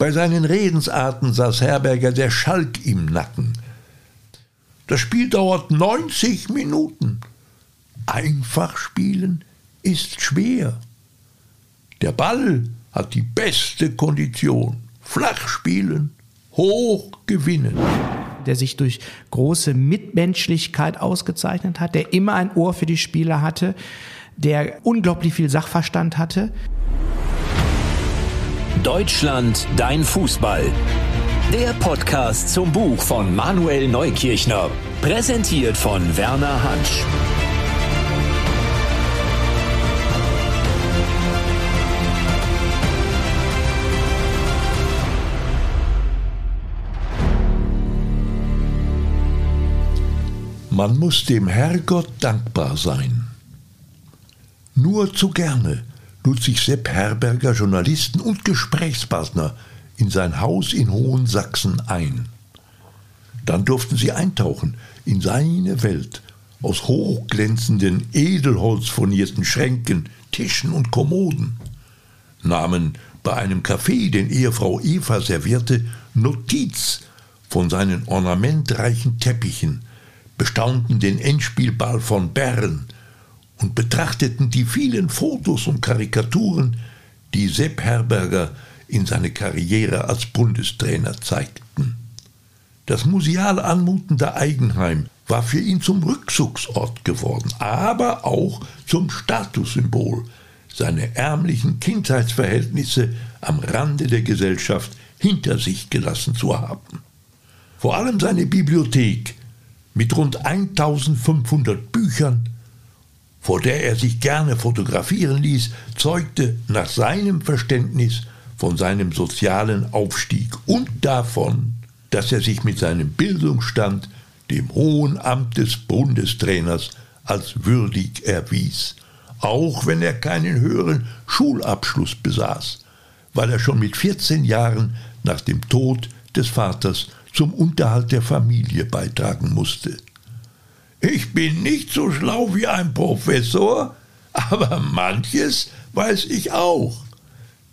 Bei seinen Redensarten saß Herberger der Schalk im Nacken. Das Spiel dauert 90 Minuten. Einfach spielen ist schwer. Der Ball hat die beste Kondition. Flach spielen, hoch gewinnen. Der sich durch große Mitmenschlichkeit ausgezeichnet hat, der immer ein Ohr für die Spieler hatte, der unglaublich viel Sachverstand hatte. Deutschland, dein Fußball. Der Podcast zum Buch von Manuel Neukirchner. Präsentiert von Werner Hansch. Man muss dem Herrgott dankbar sein. Nur zu gerne lud sich Sepp Herberger Journalisten und Gesprächspartner in sein Haus in Hohensachsen ein. Dann durften sie eintauchen in seine Welt aus hochglänzenden, edelholzfurnierten Schränken, Tischen und Kommoden, nahmen bei einem Kaffee, den Ehefrau Eva servierte, Notiz von seinen ornamentreichen Teppichen, bestaunten den Endspielball von Bern, und betrachteten die vielen Fotos und Karikaturen, die Sepp Herberger in seine Karriere als Bundestrainer zeigten. Das museal anmutende Eigenheim war für ihn zum Rückzugsort geworden, aber auch zum Statussymbol, seine ärmlichen Kindheitsverhältnisse am Rande der Gesellschaft hinter sich gelassen zu haben. Vor allem seine Bibliothek mit rund 1500 Büchern, vor der er sich gerne fotografieren ließ, zeugte nach seinem Verständnis von seinem sozialen Aufstieg und davon, dass er sich mit seinem Bildungsstand dem hohen Amt des Bundestrainers als würdig erwies, auch wenn er keinen höheren Schulabschluss besaß, weil er schon mit 14 Jahren nach dem Tod des Vaters zum Unterhalt der Familie beitragen musste. Ich bin nicht so schlau wie ein Professor, aber manches weiß ich auch,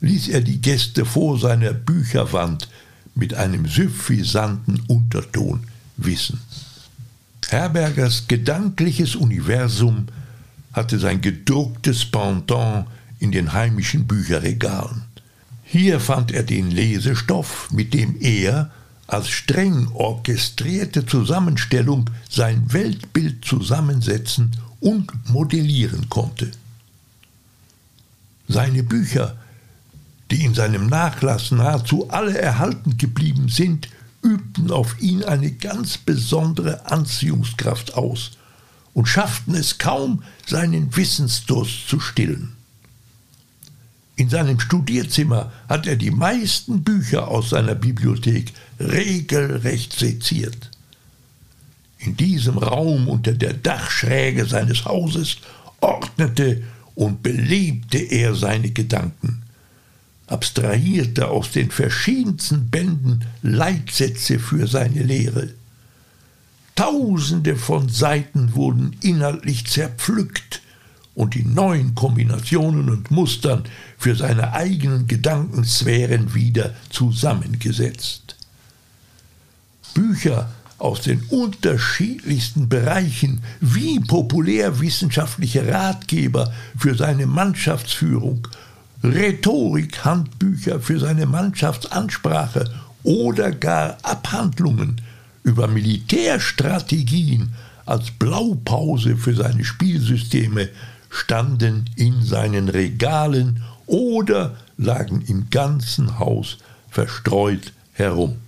ließ er die Gäste vor seiner Bücherwand mit einem suffisanten Unterton wissen. Herbergers gedankliches Universum hatte sein gedrucktes Pendant in den heimischen Bücherregalen. Hier fand er den Lesestoff, mit dem er als streng orchestrierte Zusammenstellung sein Weltbild zusammensetzen und modellieren konnte. Seine Bücher, die in seinem Nachlass nahezu alle erhalten geblieben sind, übten auf ihn eine ganz besondere Anziehungskraft aus und schafften es kaum, seinen Wissensdurst zu stillen. In seinem Studierzimmer hat er die meisten Bücher aus seiner Bibliothek regelrecht seziert. In diesem Raum unter der Dachschräge seines Hauses ordnete und belebte er seine Gedanken, abstrahierte aus den verschiedensten Bänden Leitsätze für seine Lehre. Tausende von Seiten wurden inhaltlich zerpflückt, und die neuen Kombinationen und Mustern für seine eigenen Gedankensphären wieder zusammengesetzt. Bücher aus den unterschiedlichsten Bereichen wie populärwissenschaftliche Ratgeber für seine Mannschaftsführung, Rhetorik-Handbücher für seine Mannschaftsansprache oder gar Abhandlungen über Militärstrategien als Blaupause für seine Spielsysteme standen in seinen Regalen oder lagen im ganzen Haus verstreut herum.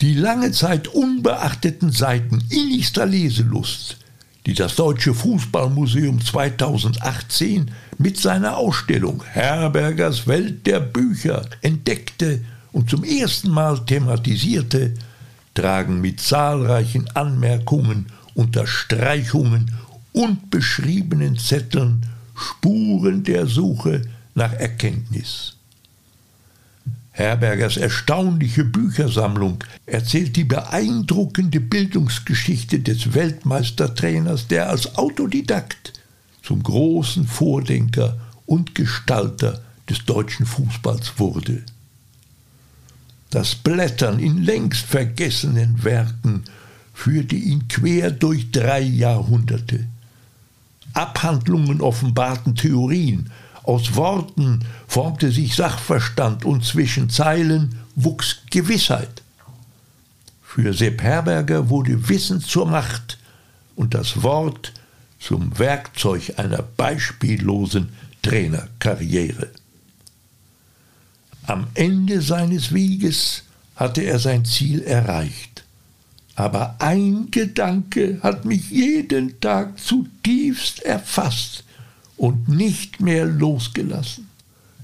Die lange Zeit unbeachteten Seiten innigster Leselust, die das Deutsche Fußballmuseum 2018 mit seiner Ausstellung Herbergers Welt der Bücher entdeckte und zum ersten Mal thematisierte, tragen mit zahlreichen Anmerkungen, Unterstreichungen und beschriebenen Zetteln Spuren der Suche nach Erkenntnis. Herbergers erstaunliche Büchersammlung erzählt die beeindruckende Bildungsgeschichte des Weltmeistertrainers, der als Autodidakt zum großen Vordenker und Gestalter des deutschen Fußballs wurde. Das Blättern in längst vergessenen Werken führte ihn quer durch drei Jahrhunderte. Abhandlungen offenbarten Theorien, aus Worten formte sich Sachverstand und zwischen Zeilen wuchs Gewissheit. Für Sepp Herberger wurde Wissen zur Macht und das Wort zum Werkzeug einer beispiellosen Trainerkarriere. Am Ende seines Weges hatte er sein Ziel erreicht. Aber ein Gedanke hat mich jeden Tag zutiefst erfasst und nicht mehr losgelassen.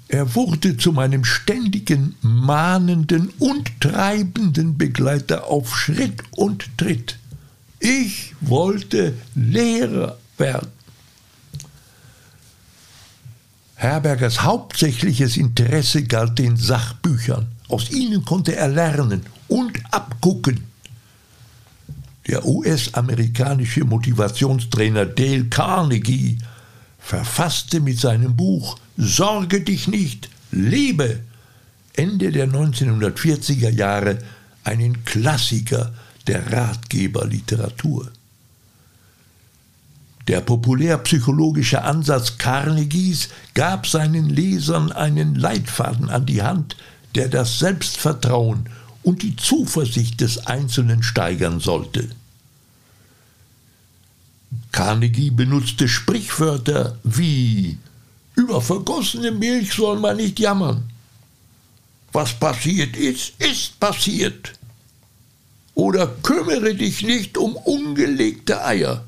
Er wurde zu meinem ständigen, mahnenden und treibenden Begleiter auf Schritt und Tritt. Ich wollte Lehrer werden. Herbergers hauptsächliches Interesse galt den Sachbüchern. Aus ihnen konnte er lernen und abgucken. Der US-amerikanische Motivationstrainer Dale Carnegie verfasste mit seinem Buch Sorge dich nicht, lebe Ende der 1940er Jahre einen Klassiker der Ratgeberliteratur. Der populärpsychologische Ansatz Carnegies gab seinen Lesern einen Leitfaden an die Hand, der das Selbstvertrauen und die Zuversicht des Einzelnen steigern sollte. Carnegie benutzte Sprichwörter wie über vergossene Milch soll man nicht jammern. Was passiert ist, ist passiert. Oder kümmere dich nicht um ungelegte Eier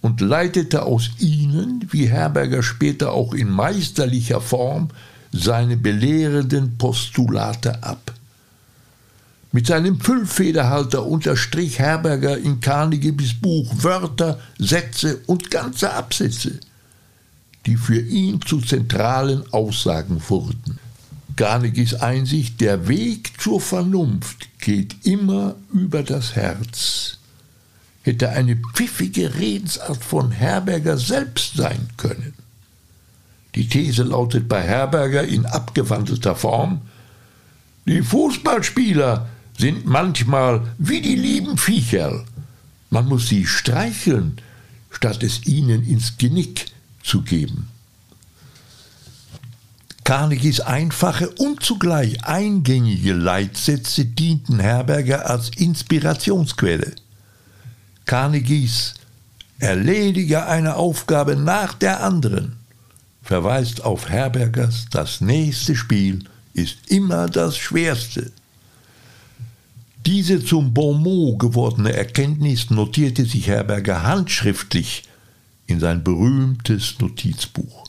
und leitete aus ihnen, wie Herberger später auch in meisterlicher Form, seine belehrenden Postulate ab. Mit seinem Füllfederhalter unterstrich Herberger in Carnegies Buch Wörter, Sätze und ganze Absätze, die für ihn zu zentralen Aussagen wurden. Carnegies Einsicht, der Weg zur Vernunft geht immer über das Herz hätte eine pfiffige Redensart von Herberger selbst sein können. Die These lautet bei Herberger in abgewandelter Form, die Fußballspieler sind manchmal wie die lieben Viecherl. Man muss sie streicheln, statt es ihnen ins Genick zu geben. Carnegies einfache und zugleich eingängige Leitsätze dienten Herberger als Inspirationsquelle. Carnegies Erledige eine Aufgabe nach der anderen verweist auf Herbergers Das nächste Spiel ist immer das schwerste. Diese zum Bonmot gewordene Erkenntnis notierte sich Herberger handschriftlich in sein berühmtes Notizbuch.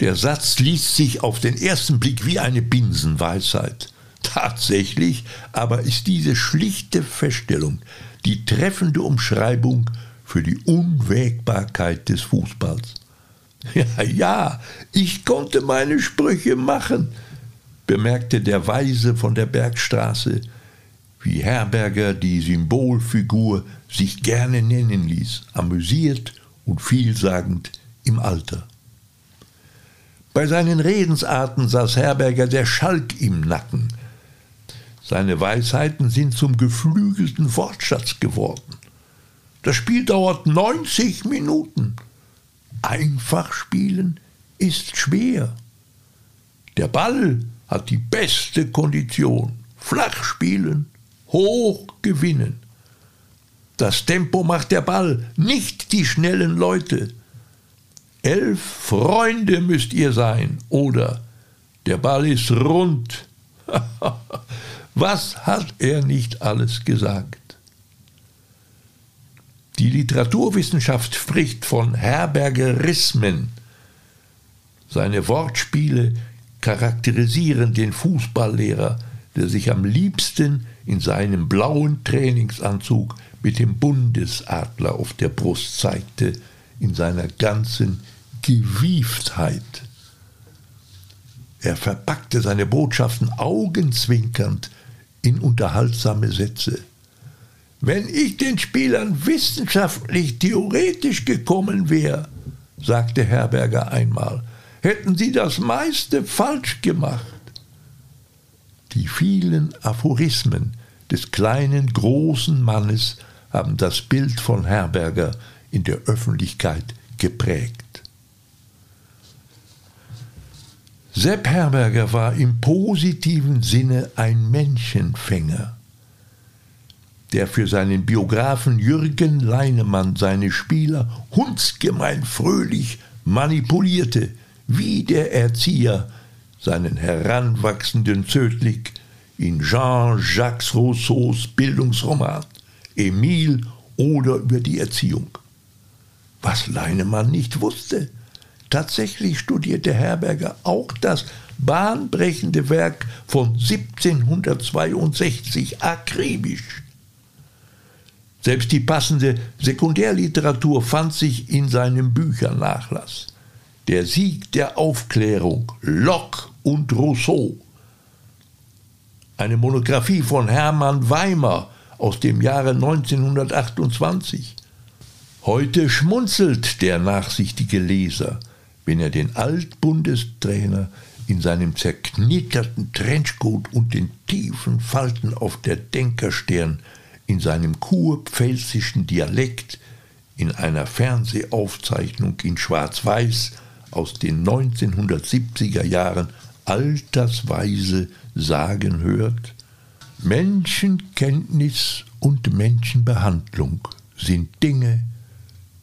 Der Satz liest sich auf den ersten Blick wie eine Binsenweisheit. Tatsächlich aber ist diese schlichte Feststellung die treffende Umschreibung für die Unwägbarkeit des Fußballs. Ja, ja, ich konnte meine Sprüche machen, bemerkte der Weise von der Bergstraße, wie Herberger die Symbolfigur sich gerne nennen ließ, amüsiert und vielsagend im Alter. Bei seinen Redensarten saß Herberger der Schalk im Nacken, seine Weisheiten sind zum geflügelten Wortschatz geworden. Das Spiel dauert 90 Minuten. Einfach spielen ist schwer. Der Ball hat die beste Kondition. Flach spielen, hoch gewinnen. Das Tempo macht der Ball, nicht die schnellen Leute. Elf Freunde müsst ihr sein, oder der Ball ist rund. Was hat er nicht alles gesagt? Die Literaturwissenschaft spricht von Herbergerismen. Seine Wortspiele charakterisieren den Fußballlehrer, der sich am liebsten in seinem blauen Trainingsanzug mit dem Bundesadler auf der Brust zeigte, in seiner ganzen Gewieftheit. Er verpackte seine Botschaften augenzwinkernd in unterhaltsame Sätze. Wenn ich den Spielern wissenschaftlich theoretisch gekommen wäre, sagte Herberger einmal, hätten sie das meiste falsch gemacht. Die vielen Aphorismen des kleinen, großen Mannes haben das Bild von Herberger in der Öffentlichkeit geprägt. Sepp Herberger war im positiven Sinne ein Menschenfänger, der für seinen Biografen Jürgen Leinemann seine Spieler hundsgemein fröhlich manipulierte, wie der Erzieher seinen heranwachsenden Zödlik in Jean-Jacques Rousseaus Bildungsroman Emile oder über die Erziehung. Was Leinemann nicht wusste, Tatsächlich studierte Herberger auch das bahnbrechende Werk von 1762 akribisch. Selbst die passende Sekundärliteratur fand sich in seinem Büchernachlass. Der Sieg der Aufklärung, Locke und Rousseau. Eine Monographie von Hermann Weimer aus dem Jahre 1928. Heute schmunzelt der nachsichtige Leser wenn er den Altbundestrainer in seinem zerknitterten Trenchcoat und den tiefen Falten auf der Denkerstirn in seinem kurpfälzischen Dialekt in einer Fernsehaufzeichnung in Schwarz-Weiß aus den 1970er Jahren altersweise sagen hört, Menschenkenntnis und Menschenbehandlung sind Dinge,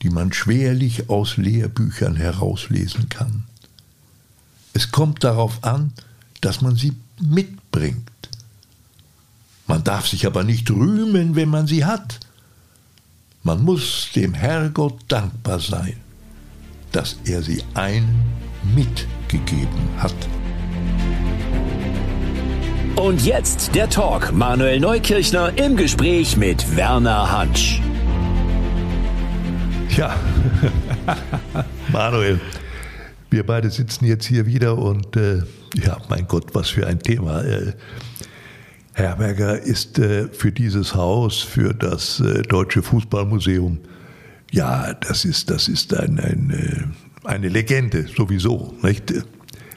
die man schwerlich aus Lehrbüchern herauslesen kann. Es kommt darauf an, dass man sie mitbringt. Man darf sich aber nicht rühmen, wenn man sie hat. Man muss dem Herrgott dankbar sein, dass er sie einem mitgegeben hat. Und jetzt der Talk. Manuel Neukirchner im Gespräch mit Werner Hansch. Ja, Manuel, wir beide sitzen jetzt hier wieder und äh, ja, mein Gott, was für ein Thema. Äh, Herberger ist äh, für dieses Haus, für das äh, Deutsche Fußballmuseum, ja, das ist, das ist ein, ein, äh, eine Legende sowieso. Nicht?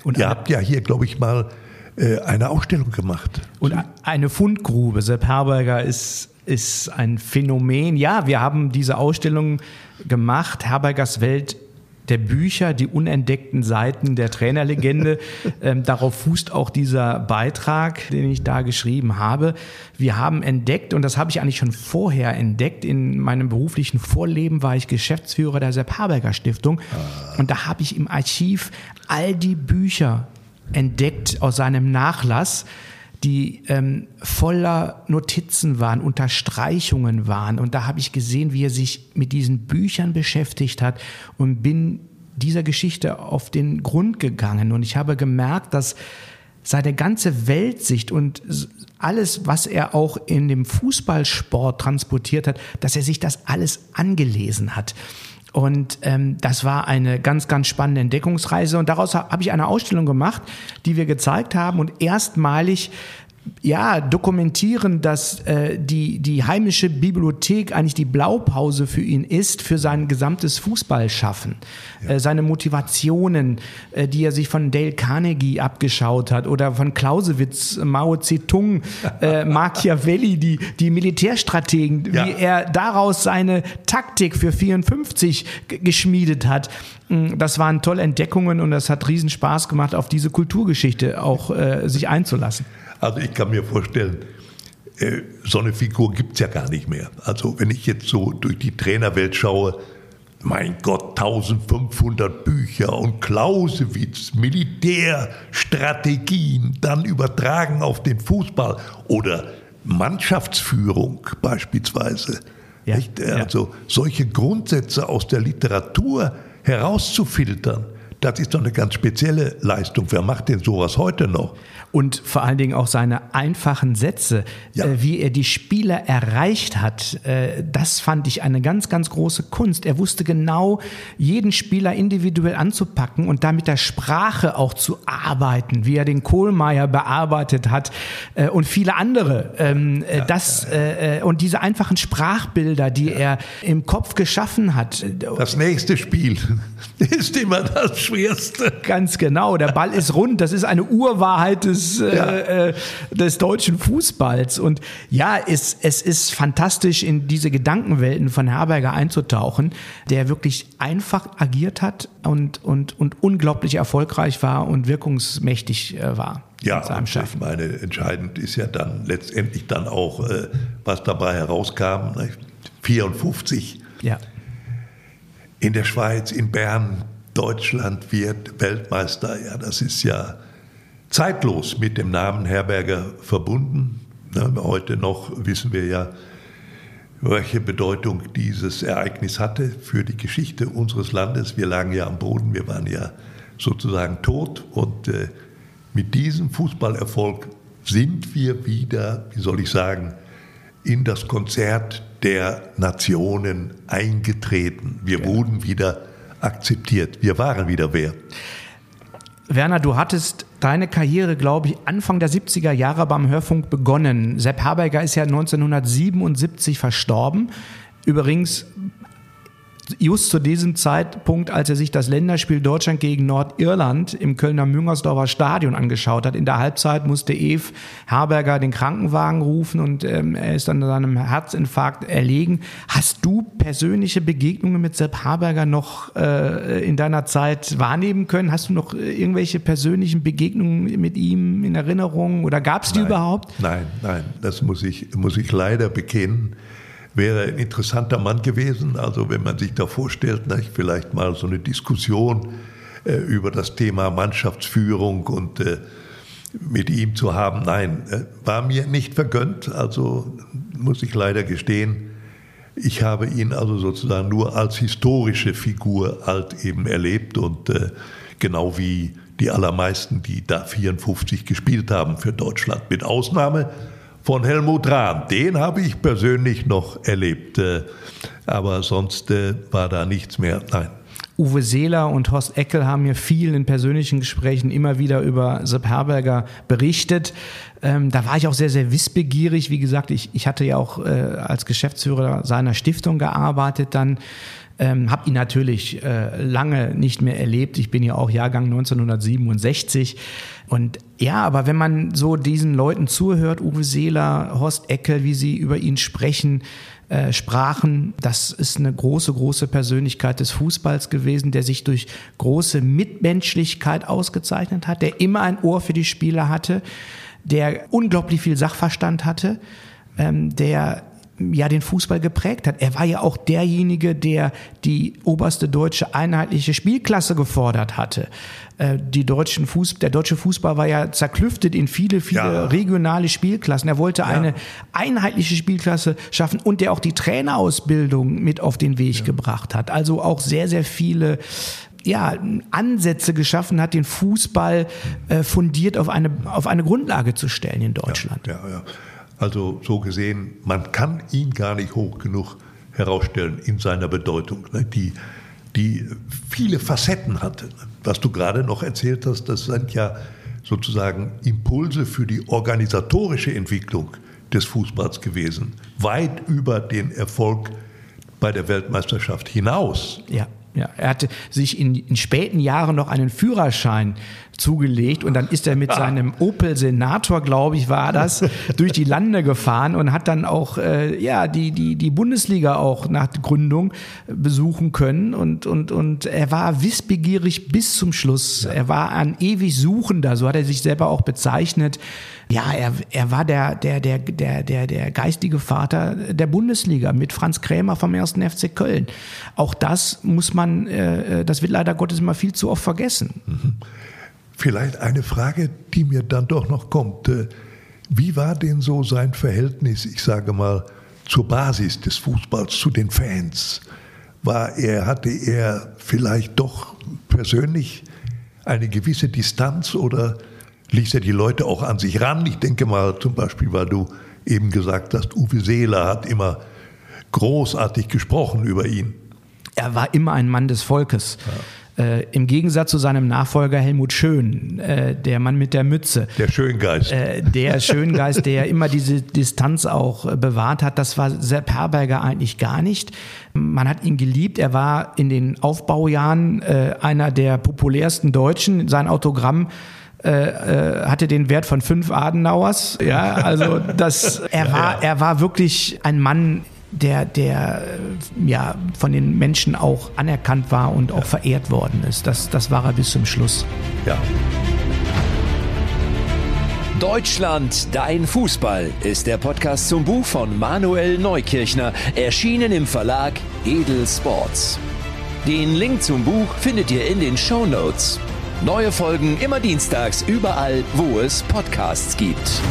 Und Ihr habt ja hier, glaube ich, mal äh, eine Ausstellung gemacht. Und eine Fundgrube. Sepp Herberger ist ist ein Phänomen. Ja, wir haben diese Ausstellung gemacht, Herbergers Welt der Bücher, die unentdeckten Seiten der Trainerlegende. ähm, darauf fußt auch dieser Beitrag, den ich da geschrieben habe. Wir haben entdeckt, und das habe ich eigentlich schon vorher entdeckt, in meinem beruflichen Vorleben war ich Geschäftsführer der Sepp Haberger Stiftung. Ah. Und da habe ich im Archiv all die Bücher entdeckt aus seinem Nachlass, die ähm, voller Notizen waren, Unterstreichungen waren. Und da habe ich gesehen, wie er sich mit diesen Büchern beschäftigt hat und bin dieser Geschichte auf den Grund gegangen. Und ich habe gemerkt, dass seine ganze Weltsicht und alles, was er auch in dem Fußballsport transportiert hat, dass er sich das alles angelesen hat. Und ähm, das war eine ganz, ganz spannende Entdeckungsreise. Und daraus habe ich eine Ausstellung gemacht, die wir gezeigt haben und erstmalig ja, dokumentieren, dass äh, die, die heimische Bibliothek eigentlich die Blaupause für ihn ist, für sein gesamtes Fußballschaffen. Ja. Äh, seine Motivationen, äh, die er sich von Dale Carnegie abgeschaut hat oder von Clausewitz, Mao Zedong, äh, Machiavelli, die, die Militärstrategen, ja. wie er daraus seine Taktik für 54 geschmiedet hat. Mm, das waren tolle Entdeckungen und es hat riesen Spaß gemacht, auf diese Kulturgeschichte auch äh, sich einzulassen. Also ich kann mir vorstellen, äh, so eine Figur gibt es ja gar nicht mehr. Also wenn ich jetzt so durch die Trainerwelt schaue, mein Gott, 1500 Bücher und Clausewitz, Militärstrategien, dann übertragen auf den Fußball oder Mannschaftsführung beispielsweise. Ja, also ja. solche Grundsätze aus der Literatur herauszufiltern, das ist doch eine ganz spezielle Leistung. Wer macht denn sowas heute noch? und vor allen Dingen auch seine einfachen Sätze, ja. äh, wie er die Spieler erreicht hat, äh, das fand ich eine ganz, ganz große Kunst. Er wusste genau, jeden Spieler individuell anzupacken und da mit der Sprache auch zu arbeiten, wie er den Kohlmeier bearbeitet hat äh, und viele andere. Ähm, äh, ja, das ja, äh, äh, und diese einfachen Sprachbilder, die er im Kopf geschaffen hat. Das nächste Spiel ist immer das Schwerste. Ganz genau. Der Ball ist rund. Das ist eine Urwahrheit des, äh, ja. äh, des deutschen Fußballs. Und ja, es, es ist fantastisch, in diese Gedankenwelten von Herberger einzutauchen, der wirklich einfach agiert hat und, und, und unglaublich erfolgreich war und wirkungsmächtig äh, war. Ja, ich meine, entscheidend ist ja dann letztendlich dann auch, äh, was dabei herauskam. 54. Ja. In der Schweiz, in Bern, Deutschland wird Weltmeister. Ja, das ist ja zeitlos mit dem Namen Herberger verbunden. Heute noch wissen wir ja, welche Bedeutung dieses Ereignis hatte für die Geschichte unseres Landes. Wir lagen ja am Boden, wir waren ja sozusagen tot und äh, mit diesem Fußballerfolg sind wir wieder, wie soll ich sagen, in das Konzert der Nationen eingetreten. Wir ja. wurden wieder akzeptiert. Wir waren wieder wer. Werner, du hattest deine Karriere, glaube ich, Anfang der 70er Jahre beim Hörfunk begonnen. Sepp Herberger ist ja 1977 verstorben. Übrigens just zu diesem Zeitpunkt, als er sich das Länderspiel Deutschland gegen Nordirland im Kölner Müngersdorfer Stadion angeschaut hat. In der Halbzeit musste Eve Herberger den Krankenwagen rufen und ähm, er ist dann an seinem Herzinfarkt erlegen. Hast du persönliche Begegnungen mit Sepp Herberger noch äh, in deiner Zeit wahrnehmen können? Hast du noch äh, irgendwelche persönlichen Begegnungen mit ihm in Erinnerung oder gab es die nein, überhaupt? Nein, nein, das muss ich, muss ich leider bekennen wäre ein interessanter Mann gewesen. Also wenn man sich da vorstellt, ne, vielleicht mal so eine Diskussion äh, über das Thema Mannschaftsführung und äh, mit ihm zu haben, nein, äh, war mir nicht vergönnt. Also muss ich leider gestehen, ich habe ihn also sozusagen nur als historische Figur halt eben erlebt und äh, genau wie die allermeisten, die da 54 gespielt haben für Deutschland, mit Ausnahme von Helmut Rahn. Den habe ich persönlich noch erlebt. Äh, aber sonst äh, war da nichts mehr. Nein. Uwe Seeler und Horst Eckel haben mir viel in persönlichen Gesprächen immer wieder über Sepp Herberger berichtet. Ähm, da war ich auch sehr, sehr wissbegierig. Wie gesagt, ich, ich hatte ja auch äh, als Geschäftsführer seiner Stiftung gearbeitet dann. Ähm, habe ihn natürlich äh, lange nicht mehr erlebt. Ich bin ja auch Jahrgang 1967. Und ja, aber wenn man so diesen Leuten zuhört, Uwe Seeler, Horst Eckel, wie sie über ihn sprechen, äh, sprachen, das ist eine große, große Persönlichkeit des Fußballs gewesen, der sich durch große Mitmenschlichkeit ausgezeichnet hat, der immer ein Ohr für die Spieler hatte, der unglaublich viel Sachverstand hatte, ähm, der ja den Fußball geprägt hat. Er war ja auch derjenige, der die oberste deutsche einheitliche Spielklasse gefordert hatte. Äh, die deutschen Fuß, der deutsche Fußball war ja zerklüftet in viele, viele ja. regionale Spielklassen. Er wollte ja. eine einheitliche Spielklasse schaffen und der auch die Trainerausbildung mit auf den Weg ja. gebracht hat. Also auch sehr, sehr viele ja, Ansätze geschaffen hat, den Fußball äh, fundiert auf eine, auf eine Grundlage zu stellen in Deutschland. Ja, ja, ja. Also so gesehen, man kann ihn gar nicht hoch genug herausstellen in seiner Bedeutung, ne, die, die viele Facetten hatte. Was du gerade noch erzählt hast, das sind ja sozusagen Impulse für die organisatorische Entwicklung des Fußballs gewesen, weit über den Erfolg bei der Weltmeisterschaft hinaus. Ja. Ja, er hatte sich in, in späten Jahren noch einen Führerschein zugelegt und dann ist er mit seinem Opel Senator, glaube ich, war das, durch die Lande gefahren und hat dann auch äh, ja die die die Bundesliga auch nach Gründung besuchen können und und und er war wissbegierig bis zum Schluss. Ja. Er war ein ewig Suchender, so hat er sich selber auch bezeichnet. Ja, er, er war der, der, der, der, der, der geistige Vater der Bundesliga mit Franz Krämer vom 1. FC Köln. Auch das muss man, äh, äh, das wird leider Gottes immer viel zu oft vergessen. Mhm. Vielleicht eine Frage, die mir dann doch noch kommt. Äh, wie war denn so sein Verhältnis, ich sage mal, zur Basis des Fußballs, zu den Fans? War er, hatte er vielleicht doch persönlich eine gewisse Distanz oder ließ er die Leute auch an sich ran? Ich denke mal zum Beispiel, weil du eben gesagt hast, Uwe Seeler hat immer großartig gesprochen über ihn. Er war immer ein Mann des Volkes. Ja Äh, Im Gegensatz zu seinem Nachfolger Helmut Schön, äh, der Mann mit der Mütze. Der Schöngeist. Äh, der Schöngeist, der immer diese Distanz auch äh, bewahrt hat, das war Sepp Herberger eigentlich gar nicht. Man hat ihn geliebt. Er war in den Aufbaujahren äh, einer der populärsten Deutschen. Sein Autogramm äh, hatte den Wert von fünf Adenauers. Ja, also das, er war, er war wirklich ein Mann der, der äh, ja, von den Menschen auch anerkannt war und auch verehrt worden ist. Das, das war er bis zum Schluss. Ja. Deutschland, dein Fußball ist der Podcast zum Buch von Manuel Neukirchner, erschienen im Verlag Edel Sports. Den Link zum Buch findet ihr in den Show Notes. Neue Folgen immer dienstags überall, wo es Podcasts gibt.